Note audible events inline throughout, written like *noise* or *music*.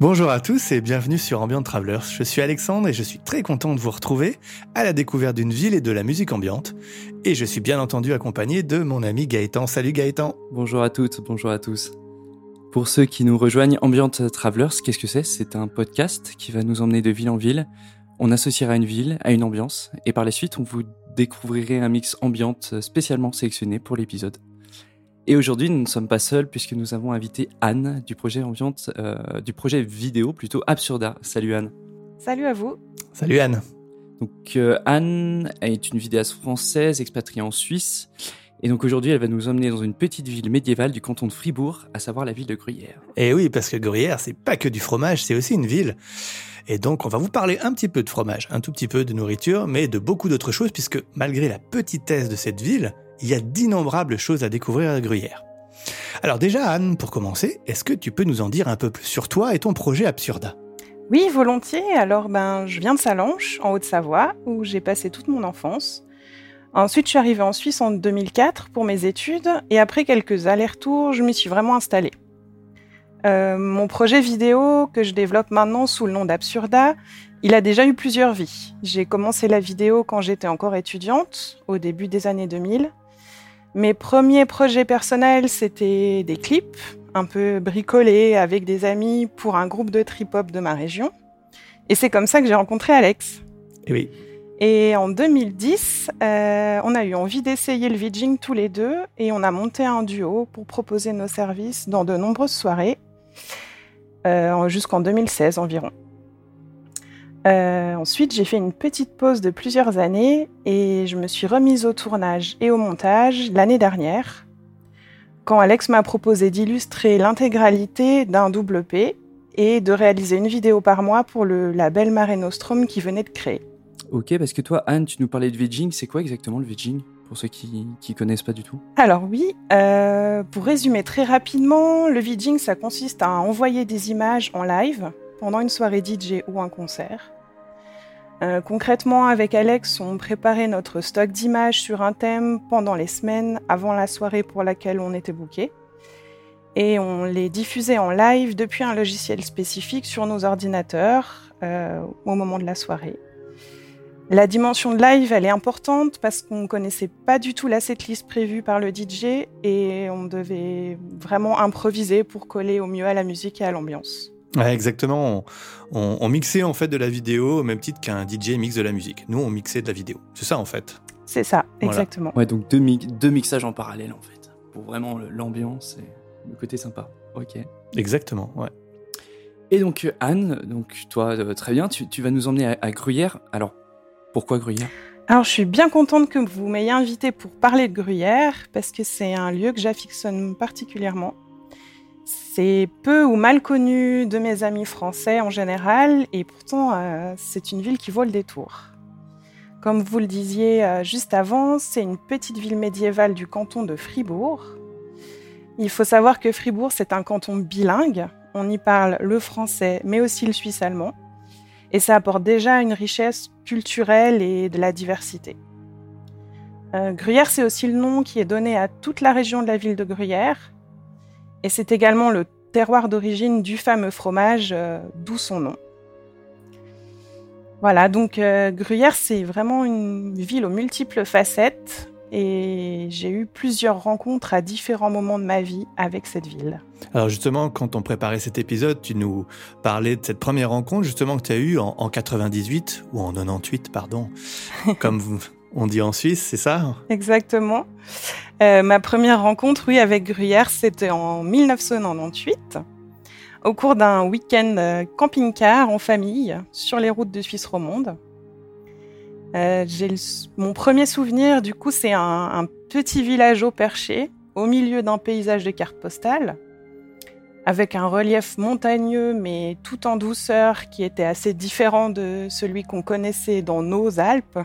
Bonjour à tous et bienvenue sur Ambient Travelers. Je suis Alexandre et je suis très content de vous retrouver à la découverte d'une ville et de la musique ambiante. Et je suis bien entendu accompagné de mon ami Gaëtan. Salut Gaëtan. Bonjour à toutes, bonjour à tous. Pour ceux qui nous rejoignent, Ambient Travelers, qu'est-ce que c'est? C'est un podcast qui va nous emmener de ville en ville. On associera une ville à une ambiance et par la suite, on vous découvrirez un mix ambiante spécialement sélectionné pour l'épisode. Et aujourd'hui, nous ne sommes pas seuls puisque nous avons invité Anne du projet ambiante, euh, du projet vidéo plutôt Absurda. Salut Anne. Salut à vous. Salut Anne. Donc euh, Anne est une vidéaste française expatriée en Suisse. Et donc aujourd'hui, elle va nous emmener dans une petite ville médiévale du canton de Fribourg, à savoir la ville de Gruyère. Et oui, parce que Gruyère, c'est pas que du fromage, c'est aussi une ville. Et donc, on va vous parler un petit peu de fromage, un tout petit peu de nourriture, mais de beaucoup d'autres choses, puisque malgré la petitesse de cette ville, il y a d'innombrables choses à découvrir à Gruyère. Alors déjà, Anne, pour commencer, est-ce que tu peux nous en dire un peu plus sur toi et ton projet Absurda? Oui, volontiers. Alors, ben, je viens de Salanches, en Haute-Savoie, où j'ai passé toute mon enfance. Ensuite, je suis arrivée en Suisse en 2004 pour mes études, et après quelques allers-retours, je m'y suis vraiment installée. Euh, mon projet vidéo que je développe maintenant sous le nom d'Absurda, il a déjà eu plusieurs vies. J'ai commencé la vidéo quand j'étais encore étudiante, au début des années 2000. Mes premiers projets personnels, c'était des clips, un peu bricolés avec des amis pour un groupe de trip-hop de ma région. Et c'est comme ça que j'ai rencontré Alex. Et oui. Et en 2010, euh, on a eu envie d'essayer le VJing tous les deux et on a monté un duo pour proposer nos services dans de nombreuses soirées, euh, jusqu'en 2016 environ. Euh, ensuite, j'ai fait une petite pause de plusieurs années et je me suis remise au tournage et au montage l'année dernière, quand Alex m'a proposé d'illustrer l'intégralité d'un double P et de réaliser une vidéo par mois pour le label Mare Nostrum qui venait de créer. Ok, parce que toi, Anne, tu nous parlais de Veging. C'est quoi exactement le Veging pour ceux qui ne connaissent pas du tout? Alors oui, euh, pour résumer très rapidement, le Veging, ça consiste à envoyer des images en live pendant une soirée DJ ou un concert. Euh, concrètement, avec Alex, on préparait notre stock d'images sur un thème pendant les semaines avant la soirée pour laquelle on était booké. Et on les diffusait en live depuis un logiciel spécifique sur nos ordinateurs euh, au moment de la soirée. La dimension de live, elle est importante parce qu'on ne connaissait pas du tout la setlist prévue par le DJ et on devait vraiment improviser pour coller au mieux à la musique et à l'ambiance. Ouais, exactement. On, mixait en fait de la vidéo au même titre qu'un DJ mixe de la musique. Nous, on mixait de la vidéo. C'est ça en fait. C'est ça, exactement. Ouais, donc deux, deux mixages en parallèle en fait. Pour vraiment l'ambiance et le côté sympa. Ok. Exactement, ouais. Et donc Anne, donc toi, euh, très bien, tu, vas nous emmener à, à Gruyère. Alors, pourquoi Gruyère? Alors, je suis bien contente que vous m'ayez invité pour parler de Gruyère, parce que c'est un lieu que j'affectionne particulièrement. C'est peu ou mal connu de mes amis français en général, et pourtant, euh, c'est une ville qui vaut le détour. Comme vous le disiez euh, juste avant, c'est une petite ville médiévale du canton de Fribourg. Il faut savoir que Fribourg, c'est un canton bilingue. On y parle le français, mais aussi le suisse allemand et ça apporte déjà une richesse culturelle et de la diversité. Euh, Gruyère, c'est aussi le nom qui est donné à toute la région de la ville de Gruyère, et c'est également le terroir d'origine du fameux fromage, euh, d'où son nom. Voilà, donc euh, Gruyère, c'est vraiment une ville aux multiples facettes, et j'ai eu plusieurs rencontres à différents moments de ma vie avec cette ville. Alors justement, quand on préparait cet épisode, tu nous parlais de cette première rencontre justement que tu as eue en, 98 ou en 98, pardon, *laughs* comme on dit en Suisse, c'est ça? Exactement. Euh, ma première rencontre, oui, avec Gruyère, c'était en 1998, au cours d'un week-end euh, camping-car en famille sur les routes de Suisse romande. Euh, mon premier souvenir, du coup, c'est un, petit village au perché, au milieu d'un paysage de cartes postales, avec un relief montagneux, mais tout en douceur, qui était assez différent de celui qu'on connaissait dans nos Alpes,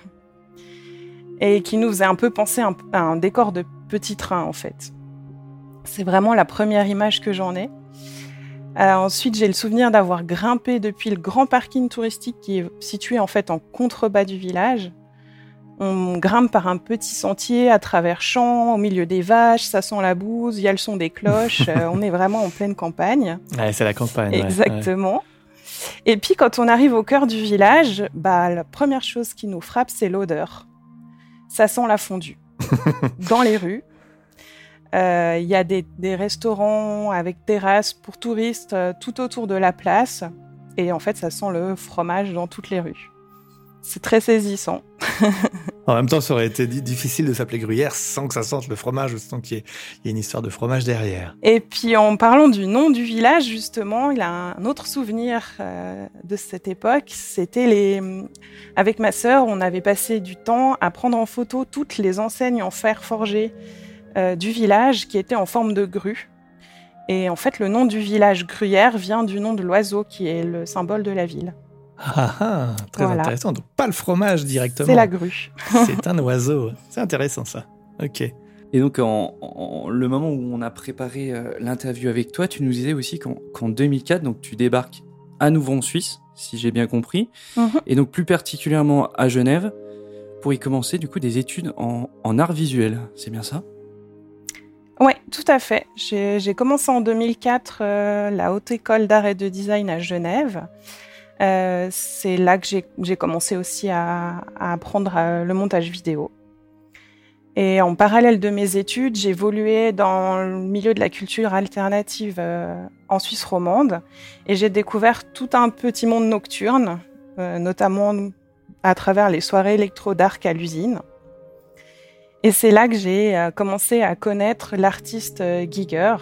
et qui nous faisait un peu penser à un décor de petit train, en fait. C'est vraiment la première image que j'en ai. Euh, ensuite, j'ai le souvenir d'avoir grimpé depuis le grand parking touristique qui est situé en fait en contrebas du village, On grimpe par un petit sentier à travers champs, au milieu des vaches, ça sent la bouse, il y a le son des cloches, *laughs* euh, on est vraiment en pleine campagne. Ouais, c'est la campagne. Exactement. Et puis quand on arrive au cœur du village, bah, la première chose qui nous frappe, c'est l'odeur. Ça sent la fondue. *laughs* Dans les rues, euh, il y a des, restaurants avec terrasses pour touristes euh, tout autour de la place. Et en fait, ça sent le fromage dans toutes les rues. C'est très saisissant. *laughs* en même temps, ça aurait été difficile de s'appeler gruyère sans que ça sente le fromage, sans qu'il y, ait une histoire de fromage derrière. Et puis, en parlant du nom du village, justement, il a un autre souvenir euh, de cette époque. C'était les. Avec ma sœur, on avait passé du temps à prendre en photo toutes les enseignes en fer forgé euh, du village qui étaient en forme de grue. Et en fait, le nom du village Gruyère vient du nom de l'oiseau qui est le symbole de la ville. Ah, ah très intéressant. Donc pas le fromage directement. C'est la grue. *laughs* c'est un oiseau. C'est intéressant ça. Ok. Et donc, en, le moment où on a préparé euh, l'interview avec toi, tu nous disais aussi qu'en 2004, donc tu débarques à nouveau en Suisse, si j'ai bien compris, mhm. et donc plus particulièrement à Genève, pour y commencer du coup des études en, en art visuel. C'est bien ça? Oui, tout à fait. J'ai commencé en 2004 euh, la Haute École d'Art et de Design à Genève. Euh, c'est là que j'ai commencé aussi à, apprendre euh, le montage vidéo. Et en parallèle de mes études, j'ai évolué dans le milieu de la culture alternative en Suisse romande et j'ai découvert tout un petit monde nocturne, notamment à travers les soirées électro-dark à l'usine. Et c'est là que j'ai euh, commencé à connaître l'artiste euh, Giger,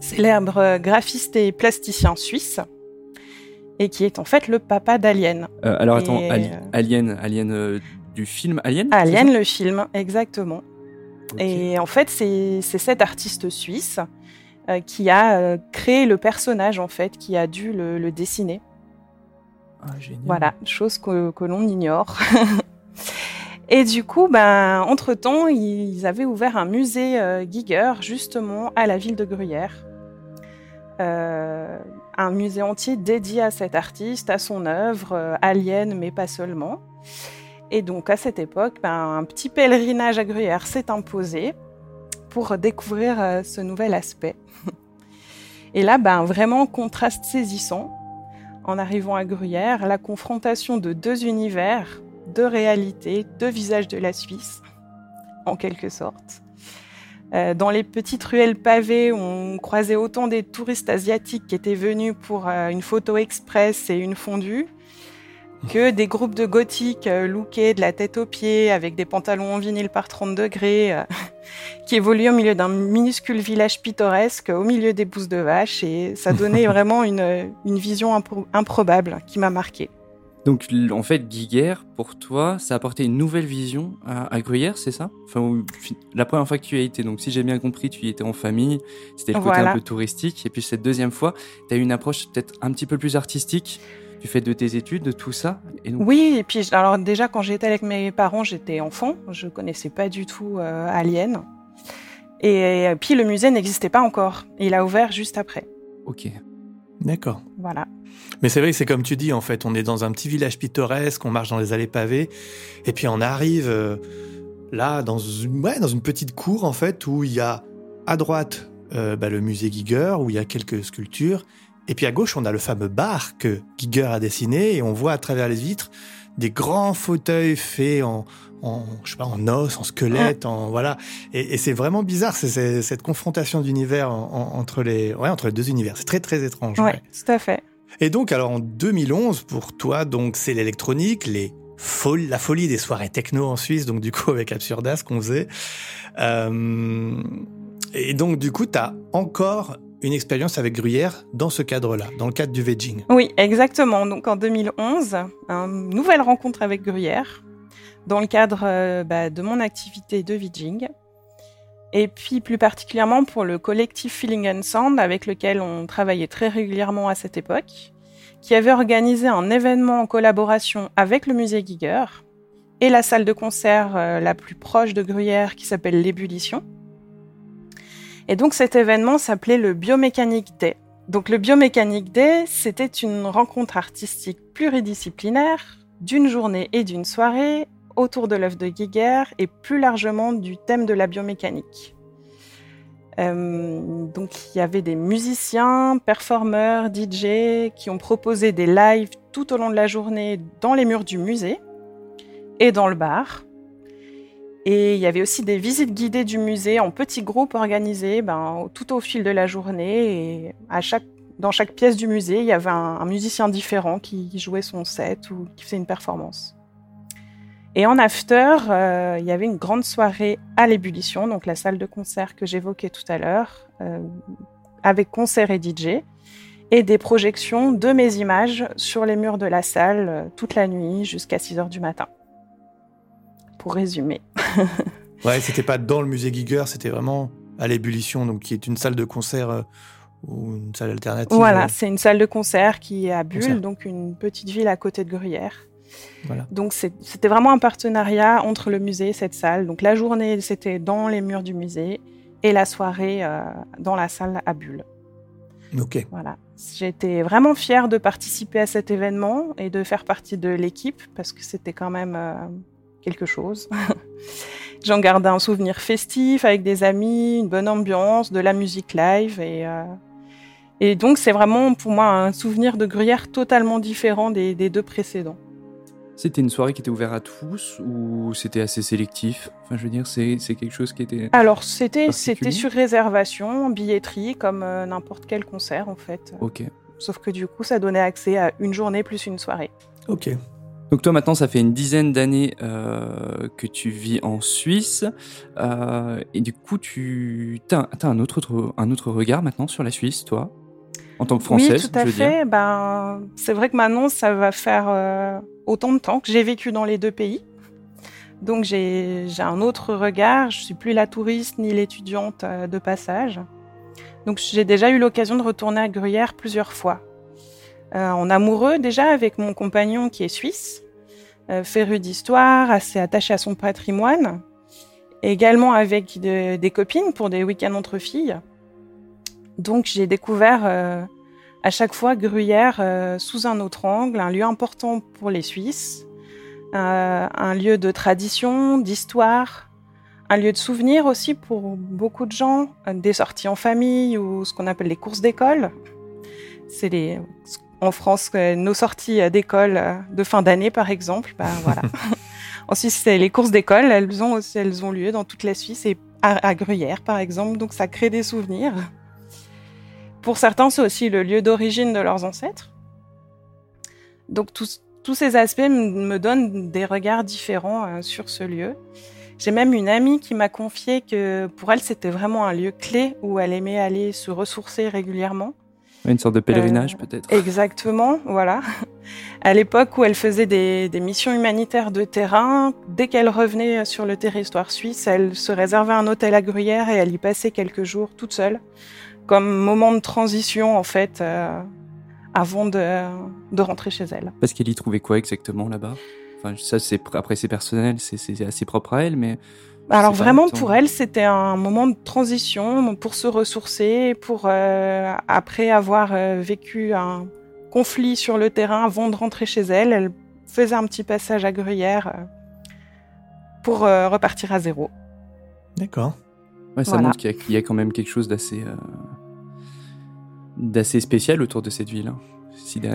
célèbre euh, graphiste et plasticien suisse, et qui est en fait le papa d'Alien. alors attends, Alien, Alien du film Alien Alien, le film, exactement. Et en fait, c'est cet artiste suisse qui a créé le personnage, en fait, qui a dû le, dessiner. Ah, génial. Voilà, chose que, que l'on ignore. *laughs* Et du coup, ben, entre-temps, ils avaient ouvert un musée euh, Giger, justement, à la ville de Gruyère. Euh, un musée entier dédié à cet artiste, à son œuvre, euh, alien, mais pas seulement. Et donc, à cette époque, ben, un petit pèlerinage à Gruyère s'est imposé pour découvrir ce nouvel aspect. *laughs* Et là, ben, vraiment, contraste saisissant. En arrivant à Gruyère, la confrontation de deux univers de réalité, de visage de la Suisse, en quelque sorte. Euh, dans les petites ruelles pavées, on croisait autant des touristes asiatiques qui étaient venus pour euh, une photo express et une fondue, que des groupes de gothiques euh, lookés de la tête aux pieds avec des pantalons en vinyle par 30 degrés *laughs* qui évoluaient au milieu d'un minuscule village pittoresque au milieu des bousses de vaches et ça donnait *laughs* vraiment une, une vision improbable qui m'a marqué. Donc en fait, Giger, pour toi, ça a apporté une nouvelle vision à, Gruyère, c'est ça? Enfin, la première fois que tu y as été, donc si j'ai bien compris, tu y étais en famille, c'était le côté un peu touristique, et puis cette deuxième fois, tu as eu une approche peut-être un petit peu plus artistique du fait de tes études, de tout ça. Et Oui, et puis alors déjà quand j'étais avec mes parents, j'étais enfant, je connaissais pas du tout euh, Alien, et puis le musée n'existait pas encore, il a ouvert juste après. Ok. D'accord. Voilà. Mais c'est vrai que c'est comme tu dis, en fait, on est dans un petit village pittoresque, on marche dans les allées pavées, et puis on arrive euh, là dans une, dans une petite cour, en fait, où il y a à droite euh, bah, le musée Giger, où il y a quelques sculptures, et puis à gauche, on a le fameux bar que Giger a dessiné, et on voit à travers les vitres des grands fauteuils faits en, en, je sais pas, en os, en squelette, en voilà. Et, et c'est vraiment bizarre, c'est cette confrontation d'univers entre les, ouais, entre les deux univers. C'est très très étrange. Ouais, ouais, tout à fait. Et donc, alors en 2011, pour toi, donc c'est l'électronique, les la folie des soirées techno en Suisse, donc du coup avec Absurdas qu'on faisait. Euh, et donc du coup, tu as encore une expérience avec Gruyère dans ce cadre-là, dans le cadre du vegging. Oui, exactement. Donc en 2011, une nouvelle rencontre avec Gruyère dans le cadre euh, bah, de mon activité de vegging. Et puis plus particulièrement pour le collectif Feeling and Sound avec lequel on travaillait très régulièrement à cette époque, qui avait organisé un événement en collaboration avec le musée Giger et la salle de concert euh, la plus proche de Gruyère qui s'appelle l'Ébullition. Et donc cet événement s'appelait le Biomécanique Day. Donc le Biomécanique Day, c'était une rencontre artistique pluridisciplinaire d'une journée et d'une soirée autour de l'œuvre de Giger et plus largement du thème de la biomécanique. Euh, donc il y avait des musiciens, performeurs, DJ qui ont proposé des lives tout au long de la journée dans les murs du musée et dans le bar. Et il y avait aussi des visites guidées du musée en petits groupes organisés ben, tout au fil de la journée. Et dans chaque pièce du musée, il y avait un musicien différent qui jouait son set ou qui faisait une performance. Et en after, euh, il y avait une grande soirée à l'ébullition, donc la salle de concert que j'évoquais tout à l'heure, euh, avec concert et DJ, et des projections de mes images sur les murs de la salle euh, toute la nuit jusqu'à 6 heures du matin. Pour résumer. *laughs* ouais, c'était pas dans le musée Giger, c'était vraiment à l'ébullition, donc qui est une salle de concert ou une salle alternative. Voilà, c'est une salle de concert qui est à Bulle, donc une petite ville à côté de Gruyère. Donc c'était vraiment un partenariat entre le musée et cette salle. Donc la journée, c'était dans les murs du musée et la soirée euh, dans la salle à Bulle. Ok. Voilà. J'étais vraiment fière de participer à cet événement et de faire partie de l'équipe parce que c'était quand même euh, quelque chose. *laughs* J'en garde un souvenir festif avec des amis, une bonne ambiance, de la musique live et euh, et donc c'est vraiment pour moi un souvenir de Gruyère totalement différent des deux précédents. C'était une soirée qui était ouverte à tous ou c'était assez sélectif? Enfin, je veux dire, c'est quelque chose qui était. Alors, c'était sur réservation, billetterie, comme euh, n'importe quel concert en fait. Ok. Sauf que du coup, ça donnait accès à une journée plus une soirée. Ok. Donc toi maintenant, ça fait une dizaine d'années euh, que tu vis en Suisse euh, et du coup, tu as, un autre, un autre regard maintenant sur la Suisse, toi? En tant que française. Oui, tout à fait. Ben, c'est vrai que maintenant, ça va faire euh, autant de temps que j'ai vécu dans les deux pays. Donc j'ai un autre regard. Je suis plus la touriste ni l'étudiante euh, de passage. Donc j'ai déjà eu l'occasion de retourner à Gruyère plusieurs fois. Euh, en amoureux déjà avec mon compagnon qui est suisse, euh, féru d'histoire, assez attaché à son patrimoine. Également avec des copines pour des week-ends entre filles. Donc j'ai découvert euh, à chaque fois Gruyère euh, sous un autre angle, un lieu important pour les Suisses, euh, un lieu de tradition, d'histoire, un lieu de souvenir aussi pour beaucoup de gens, des sorties en famille ou ce qu'on appelle les courses d'école. C'est les en France nos sorties d'école de fin d'année par exemple. Ben, voilà. *laughs* *laughs* en Suisse, c'est les courses d'école. Elles ont elles ont lieu dans toute la Suisse et à Gruyère par exemple. Donc ça crée des souvenirs. Pour certains, c'est aussi le lieu d'origine de leurs ancêtres. Donc tous, ces aspects me donnent des regards différents euh, sur ce lieu. J'ai même une amie qui m'a confié que pour elle, c'était vraiment un lieu clé où elle aimait aller se ressourcer régulièrement. Une sorte de pèlerinage euh, peut-être. Exactement, voilà. À l'époque où elle faisait des, des, missions humanitaires de terrain, dès qu'elle revenait sur le territoire suisse, elle se réservait un hôtel à Gruyère et elle y passait quelques jours toute seule comme moment de transition en fait euh, avant de, de, rentrer chez elle. Parce qu'elle y trouvait quoi exactement là-bas? Enfin, ça c'est après c'est personnel, c'est assez propre à elle, mais alors vraiment pour elle c'était un moment de transition pour se ressourcer, pour euh, après avoir euh, vécu un conflit sur le terrain avant de rentrer chez elle, elle faisait un petit passage à Gruyère pour repartir à zéro. D'accord. Ouais, ça montre qu'il y, a quand même quelque chose d'assez d'assez spécial autour de cette ville. Hein.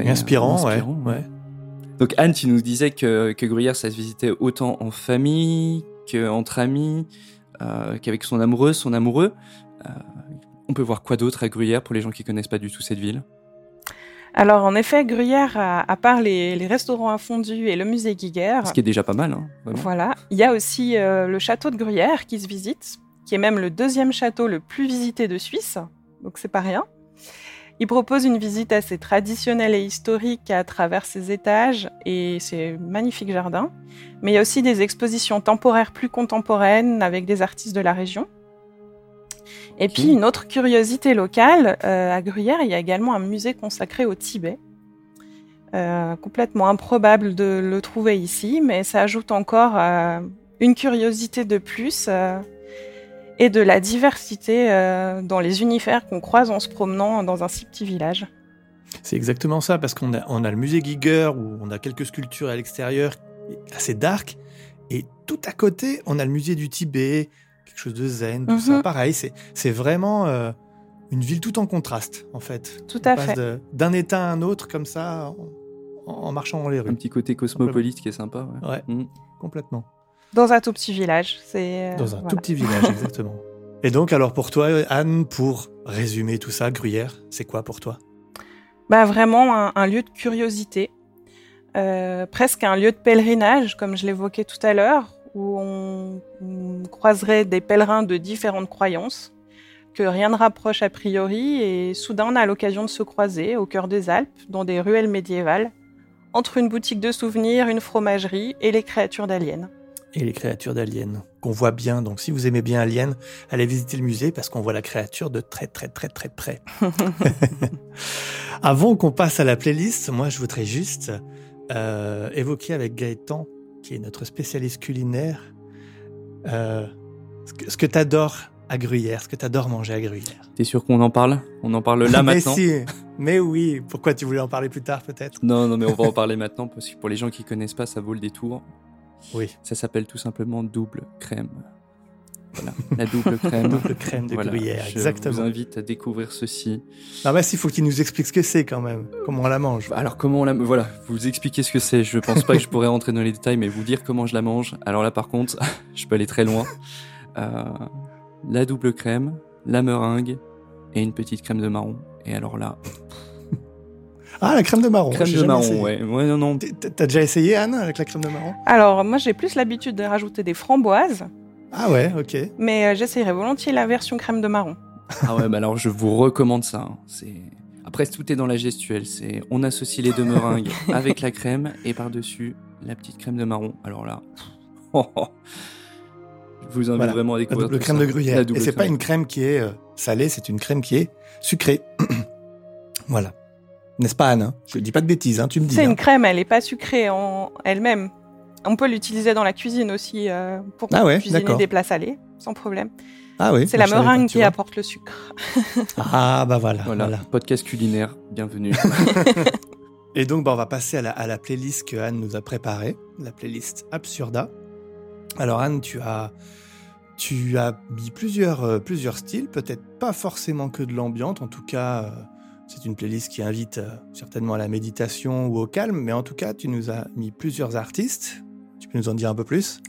inspirant, ouais. Donc Anne, tu nous disais que, que Gruyère, ça se visitait autant en famille qu'entre amis, euh, qu'avec son amoureuse, son amoureux. Euh, on peut voir quoi d'autre à Gruyère pour les gens qui connaissent pas du tout cette ville? Alors en effet, Gruyère, à, part les, restaurants à fondue et le musée Giger, ce qui est déjà pas mal. Hein, voilà, il y a aussi euh, le château de Gruyère qui se visite, qui est même le deuxième château le plus visité de Suisse, donc c'est pas rien. Il propose une visite assez traditionnelle et historique à travers ses étages et ses magnifiques jardins. Mais il y a aussi des expositions temporaires plus contemporaines avec des artistes de la région. Et puis une autre curiosité locale, euh, à Gruyère, il y a également un musée consacré au Tibet. Euh, complètement improbable de le trouver ici, mais ça ajoute encore euh, une curiosité de plus et de la diversité euh, dans les univers qu'on croise en se promenant dans un si petit village. C'est exactement ça, parce qu'on a, on a le musée Giger où on a quelques sculptures à l'extérieur assez dark, Et tout à côté, on a le musée du Tibet, quelque chose de zen, tout ça. Mhm. Pareil, c'est vraiment euh, une ville tout en contraste, en fait. Tout On à passe fait. d'un état à un autre, comme ça, en, en marchant dans les Un rues. petit côté cosmopolite qui est sympa. ouais. Ouais, Mm. complètement. Dans un tout petit village. C'est euh, Dans un voilà. tout petit village, exactement. *laughs* Et donc, alors pour toi, Anne, pour résumer tout ça, Gruyère, c'est quoi pour toi? Bah, vraiment un, un lieu de curiosité, euh, presque un lieu de pèlerinage, comme je l'évoquais tout à l'heure, où on, on croiserait des pèlerins de différentes croyances, que rien ne rapproche a priori, et soudain on a l'occasion de se croiser au cœur des Alpes, dans des ruelles médiévales, entre une boutique de souvenirs, une fromagerie et les créatures d'aliens. Et les créatures d'Alien, qu'on voit bien. Donc, si vous aimez bien Alien, allez visiter le musée parce qu'on voit la créature de très, très, très, très près. *laughs* *laughs* Avant qu'on passe à la playlist, moi, je voudrais juste euh, évoquer avec Gaëtan, qui est notre spécialiste culinaire, euh, ce que, ce que tu adores à Gruyère, ce que tu adores manger à Gruyère. T'es sûr qu'on en parle? On en parle là *laughs* mais maintenant? si, mais oui. Pourquoi tu voulais en parler plus tard, peut-être? Non, non, mais on va en parler maintenant parce que pour les gens qui connaissent pas, ça vaut le détour. Oui. Ça s'appelle tout simplement double crème. Voilà, la double *laughs* crème. Double crème de Voilà, Gruyère, je exactement. vous invite à découvrir ceci. Non, mais s'il faut qu'il nous explique ce que c'est quand même, comment on la mange. Alors comment on la... Voilà, vous expliquer ce que c'est. Je pense pas que je pourrais rentrer dans les détails, mais vous dire comment je la mange. Alors là, par contre, *laughs* je peux aller très loin. Euh, la double crème, la meringue et une petite crème de marron. Et alors là, Ah, la crème de marron. crème de marron, essayé. ouais. Ouais, non, non. T'as déjà essayé, Anne, avec la crème de marron? Alors moi j'ai plus l'habitude de rajouter des framboises, Ah ouais, ok. mais euh, j'essayerais volontiers la version crème de marron. *laughs* Ah ouais, bah alors je vous recommande ça. hein. C'est après tout est dans la gestuelle. C'est on associe les deux meringues *laughs* avec la crème et par dessus la petite crème de marron. Alors là, *laughs* oh, oh. je vous invite Voilà, vraiment à La découvrir double tout crème ça. de gruyère. La Et c'est pas une crème qui est euh, salée, c'est une crème qui est sucrée. *clears throat* voilà. N'est-ce pas, Anne hein Je dis pas de bêtises, hein, tu me dis. C'est hein. une crème, elle est pas sucrée en elle-même. On peut l'utiliser dans la cuisine aussi euh, pour Ah ouais, cuisiner des plats salés, sans problème. Ah oui. C'est la pas, meringue qui vois. apporte le sucre. *laughs* Ah bah voilà. Voilà, voilà. podcast culinaire, bienvenue. *laughs* Et donc, bah, on va passer à la, à la playlist que Anne nous a préparée, la playlist Absurda. Alors Anne, tu as, tu as mis plusieurs, euh, plusieurs styles, peut-être pas forcément que de l'ambiante, en tout cas, euh, c'est une playlist qui invite euh, certainement à la méditation ou au calme, mais en tout cas, tu nous as mis plusieurs artistes. Tu peux nous en dire un peu plus?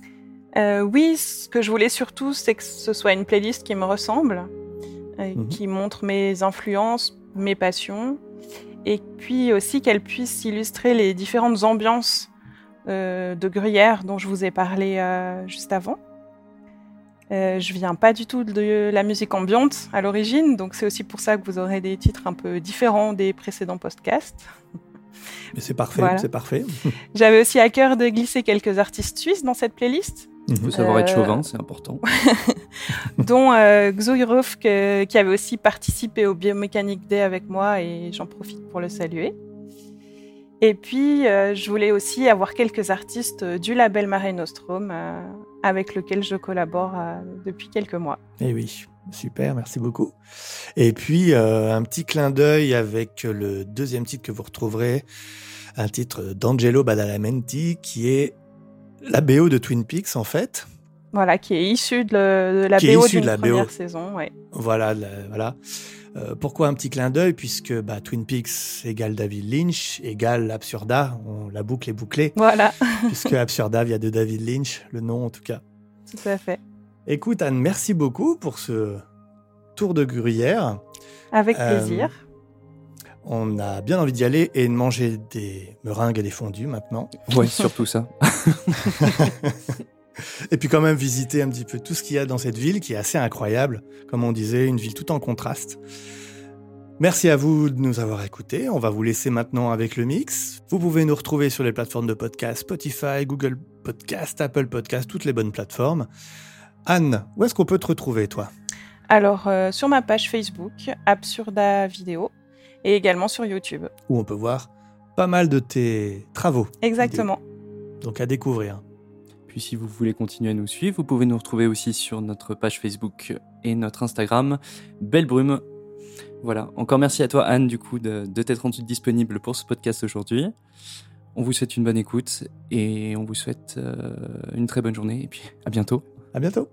Euh, oui, ce que je voulais surtout, c'est que ce soit une playlist qui me ressemble, euh, Mhm. qui montre mes influences, mes passions, et puis aussi qu'elle puisse illustrer les différentes ambiances euh, de Gruyère dont je vous ai parlé juste avant. Euh, je viens pas du tout de la musique ambiante à l'origine, donc c'est aussi pour ça que vous aurez des titres un peu différents des précédents podcasts. *laughs* Mais c'est parfait, Voilà. c'est parfait. *laughs* J'avais aussi à cœur de glisser quelques artistes suisses dans cette playlist. Il faut savoir être Euh, chauvin, c'est important. *laughs* dont euh, que- qui avait aussi participé au Biomécanique Day avec moi et j'en profite pour le saluer. Et puis, euh, je voulais aussi avoir quelques artistes du label Mare Nostrum avec lequel je collabore euh, depuis quelques mois. Eh oui, super, merci beaucoup. Et puis, euh, un petit clin d'œil avec le deuxième titre que vous retrouverez, un titre d'Angelo Badalamenti, qui est la BO de Twin Peaks, en fait. Voilà, qui est issu de, de la Qui est BO issu de la première saison. Ouais. Voilà, la- voilà. Euh, pourquoi un petit clin d'œil Puisque bah, Twin Peaks égale David Lynch, égale Absurda, on, la boucle est bouclée, Voilà, *laughs* puisque Absurda vient de David Lynch, le nom en tout cas. tout à fait. Écoute Anne, merci beaucoup pour ce tour de Gruyère. Avec Euh, plaisir. On a bien envie d'y aller et de manger des meringues et des fondus maintenant. Ouais, surtout ça. *laughs* Et puis quand même visiter un petit peu tout ce qu'il y a dans cette ville qui est assez incroyable. Comme on disait, une ville tout en contraste. Merci à vous de nous avoir écoutés. On va vous laisser maintenant avec le mix. Vous pouvez nous retrouver sur les plateformes de podcast Spotify, Google Podcast, Apple Podcast, toutes les bonnes plateformes. Anne, où est-ce qu'on peut te retrouver, toi? Alors, euh, sur ma page Facebook, Absurda Vidéo, et également sur YouTube. Où on peut voir pas mal de tes travaux. Exactement. Donc à découvrir. Si vous voulez continuer à nous suivre, vous pouvez nous retrouver aussi sur notre page Facebook et notre Instagram, Belle Brume. Voilà, encore merci à toi Anne du coup de, de t'être rendue disponible pour ce podcast aujourd'hui. On vous souhaite une bonne écoute et on vous souhaite euh, une très bonne journée. Et puis à bientôt. À bientôt.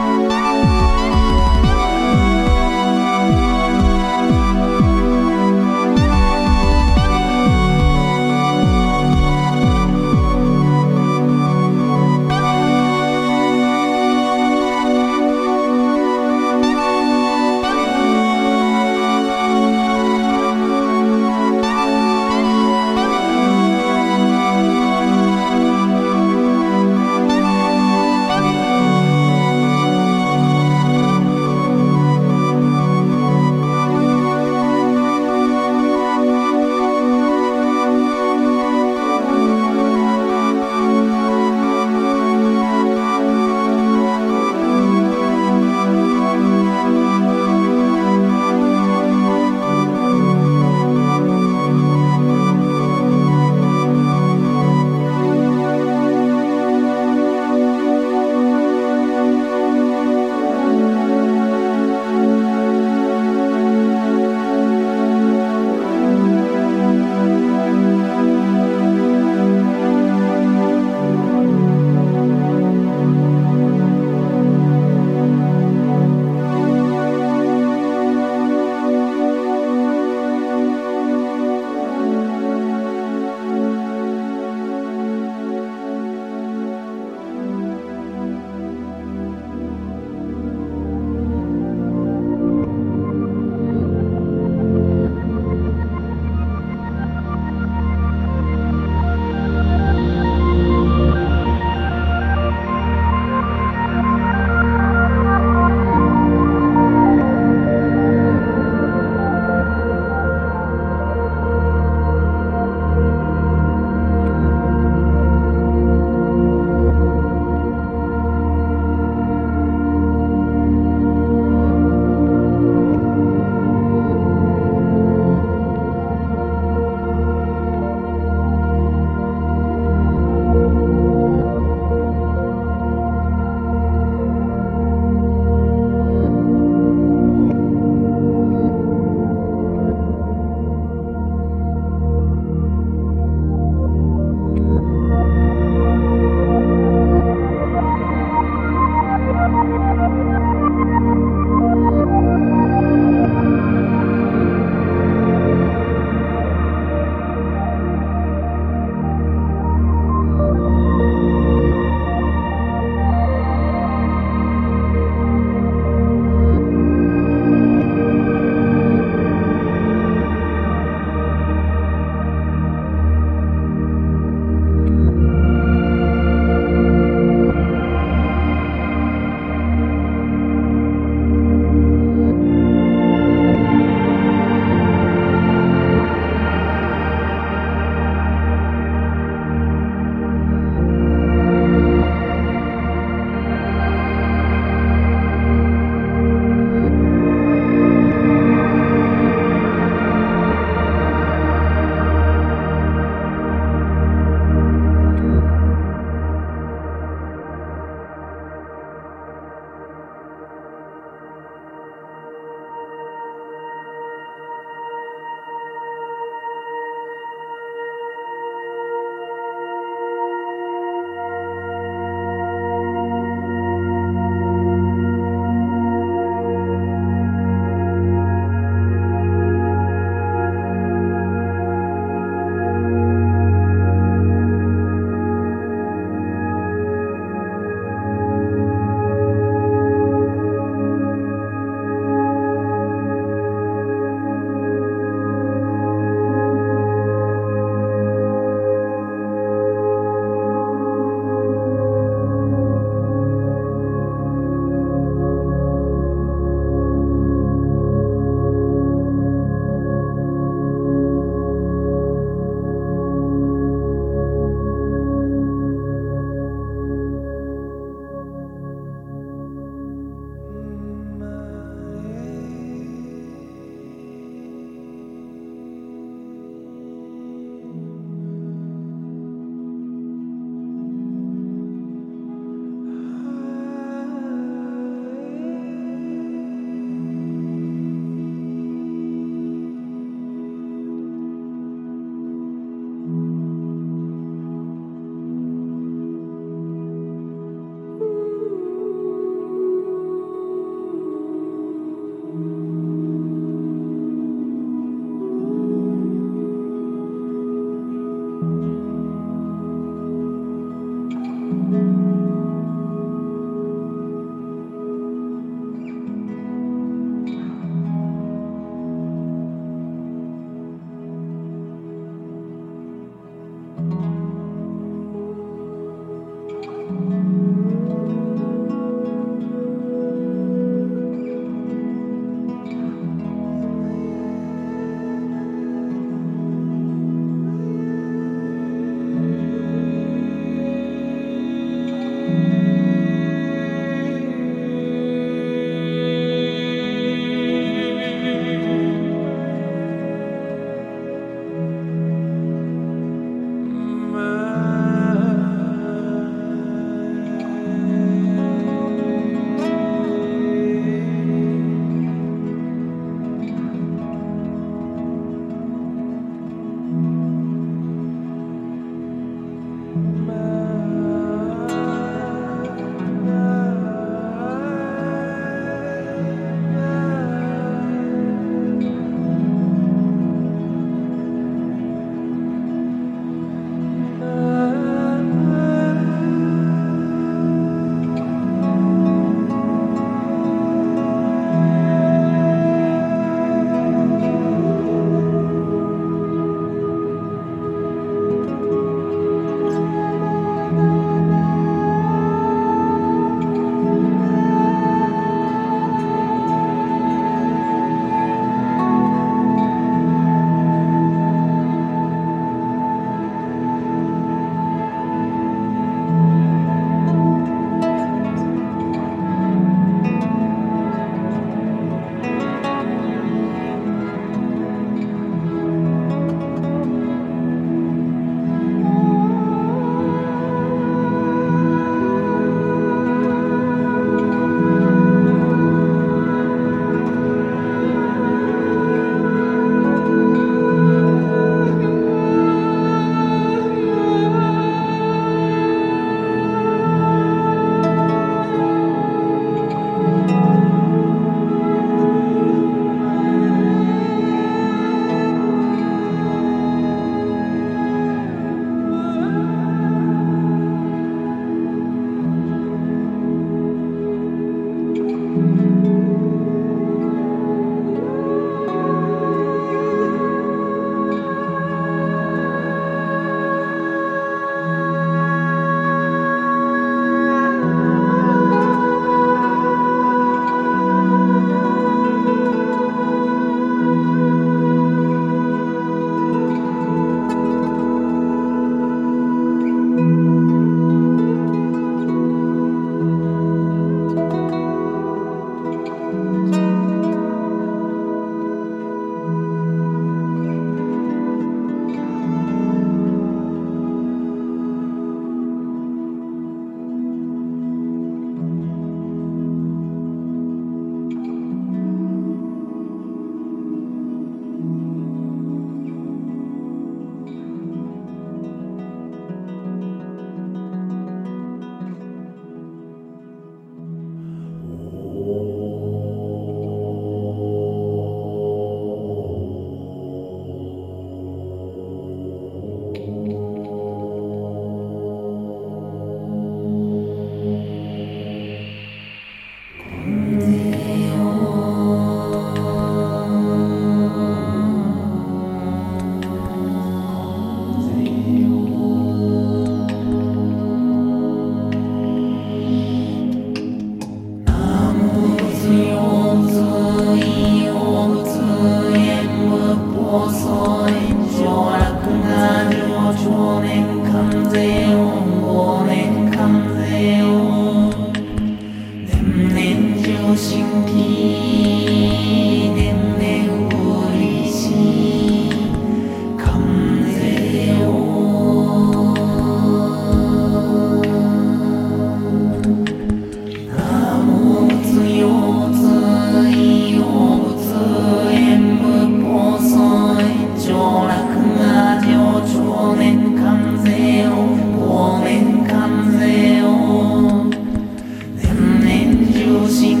sing